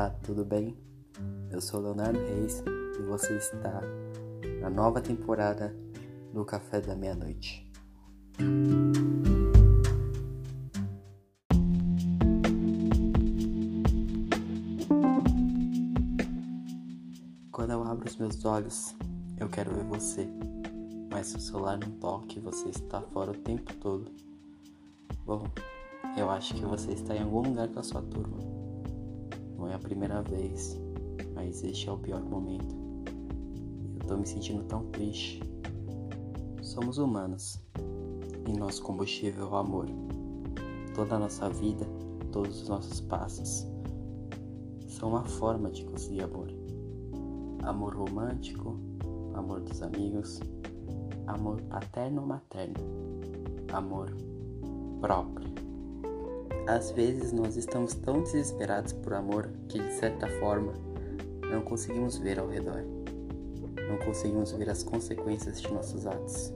Olá, tudo bem? Eu sou Leonardo Reis e você está na nova temporada do Café da Meia-Noite. Quando eu abro os meus olhos, eu quero ver você, mas se o celular não toca e você está fora o tempo todo, bom, eu acho que você está em algum lugar com a sua turma não é a primeira vez, mas este é o pior momento. Eu tô me sentindo tão triste. Somos humanos e nosso combustível é o amor. Toda a nossa vida, todos os nossos passos são uma forma de conseguir amor. Amor romântico, amor dos amigos, amor paterno ou materno, amor próprio. Às vezes nós estamos tão desesperados por amor que, de certa forma, não conseguimos ver ao redor. Não conseguimos ver as consequências de nossos atos.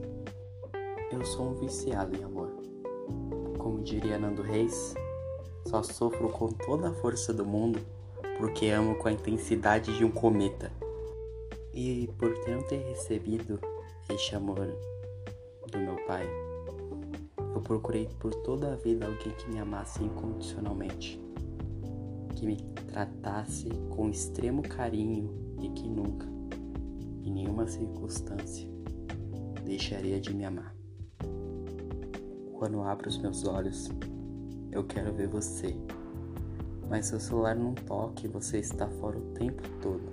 Eu sou um viciado em amor. Como diria Nando Reis, só sofro com toda a força do mundo porque amo com a intensidade de um cometa. E por não ter recebido este amor do meu pai, eu procurei por toda a vida alguém que me amasse incondicionalmente, que me tratasse com extremo carinho e que nunca, em nenhuma circunstância, deixaria de me amar. Quando abro os meus olhos, eu quero ver você, mas seu celular não toca e você está fora o tempo todo.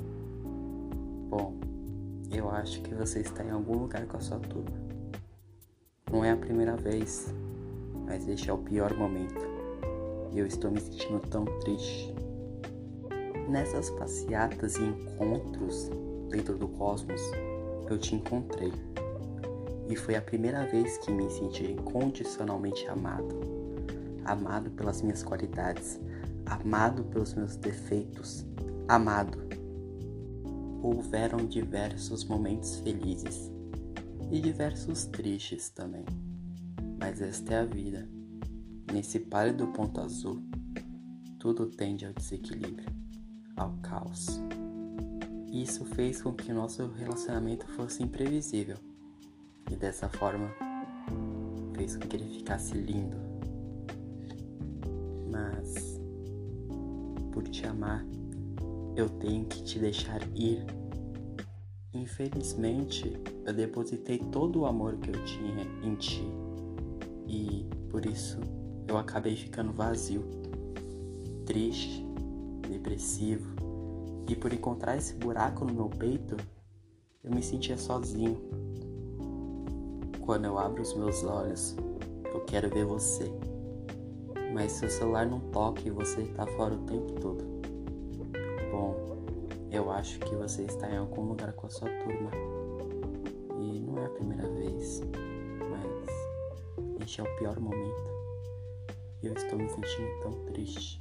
Bom, eu acho que você está em algum lugar com a sua turma. Não é a primeira vez, mas este é o pior momento. E eu estou me sentindo tão triste. Nessas passeatas e encontros dentro do cosmos, eu te encontrei. E foi a primeira vez que me senti incondicionalmente amado. Amado pelas minhas qualidades, amado pelos meus defeitos, amado. Houveram diversos momentos felizes e diversos tristes também. Mas esta é a vida. Nesse pálido ponto azul, tudo tende ao desequilíbrio, ao caos. Isso fez com que nosso relacionamento fosse imprevisível e dessa forma fez com que ele ficasse lindo. Mas por te amar, eu tenho que te deixar ir Infelizmente, eu depositei todo o amor que eu tinha em ti e por isso eu acabei ficando vazio, triste, depressivo e por encontrar esse buraco no meu peito, eu me sentia sozinho. Quando eu abro os meus olhos, eu quero ver você, mas seu celular não toca e você está fora o tempo todo. Bom, eu acho que você está em algum lugar com a sua turma. E não é a primeira vez, mas este é o pior momento. Eu estou me sentindo tão triste.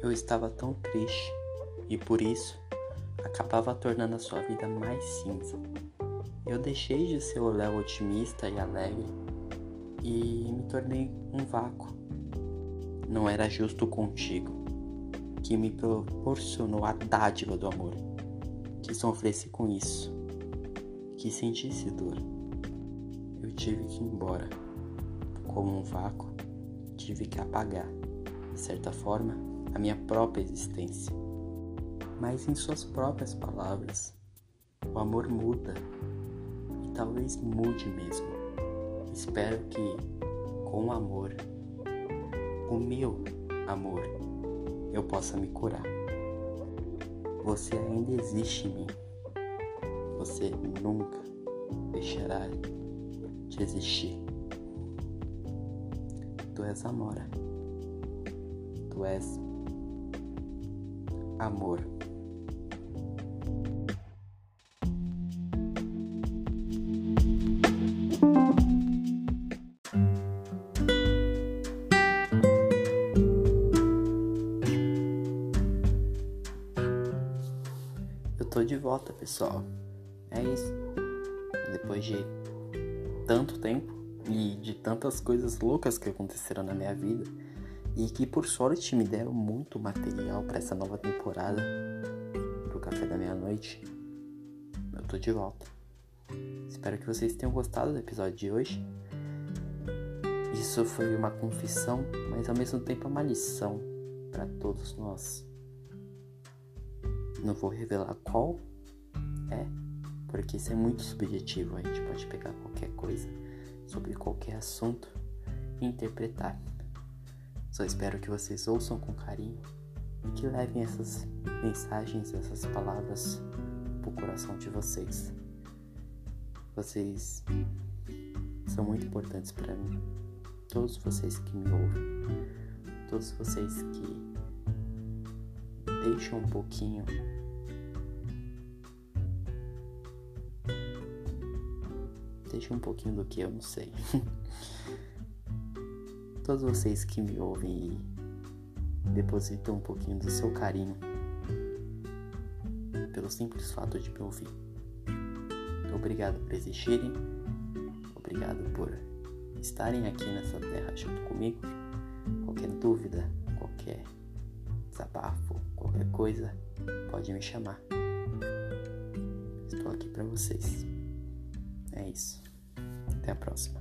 Eu estava tão triste e por isso acabava tornando a sua vida mais cinza. Eu deixei de ser o Léo otimista e alegre e me tornei um vácuo. Não era justo contigo que me proporcionou a dádiva do amor. Que sofresse com isso, que sentisse dor. Eu tive que ir embora. Como um vácuo, tive que apagar, de certa forma, a minha própria existência. Mas em suas próprias palavras, o amor muda e talvez mude mesmo. Espero que, com o amor, o meu amor, eu possa me curar. Você ainda existe em mim. Você nunca deixará de existir. Tu és amor. Tu és amor. Volta, pessoal. É isso. Depois de tanto tempo e de tantas coisas loucas que aconteceram na minha vida, e que por sorte me deram muito material para essa nova temporada pro café da meia-noite. Eu tô de volta. Espero que vocês tenham gostado do episódio de hoje. Isso foi uma confissão, mas ao mesmo tempo uma lição para todos nós. Não vou revelar qual é, porque isso é muito subjetivo. A gente pode pegar qualquer coisa sobre qualquer assunto e interpretar. Só espero que vocês ouçam com carinho e que levem essas mensagens, essas palavras pro coração de vocês. Vocês são muito importantes para mim. Todos vocês que me ouvem, todos vocês que deixam um pouquinho deixam um pouquinho do que eu não sei. todos vocês que me ouvem e depositam um pouquinho do seu carinho pelo simples fato de me ouvir. Obrigado por existirem, obrigado por estarem aqui nessa terra junto comigo. Qualquer dúvida, qualquer desabafo, qualquer coisa, pode me chamar. Estou aqui para vocês. É isso. Até a próxima.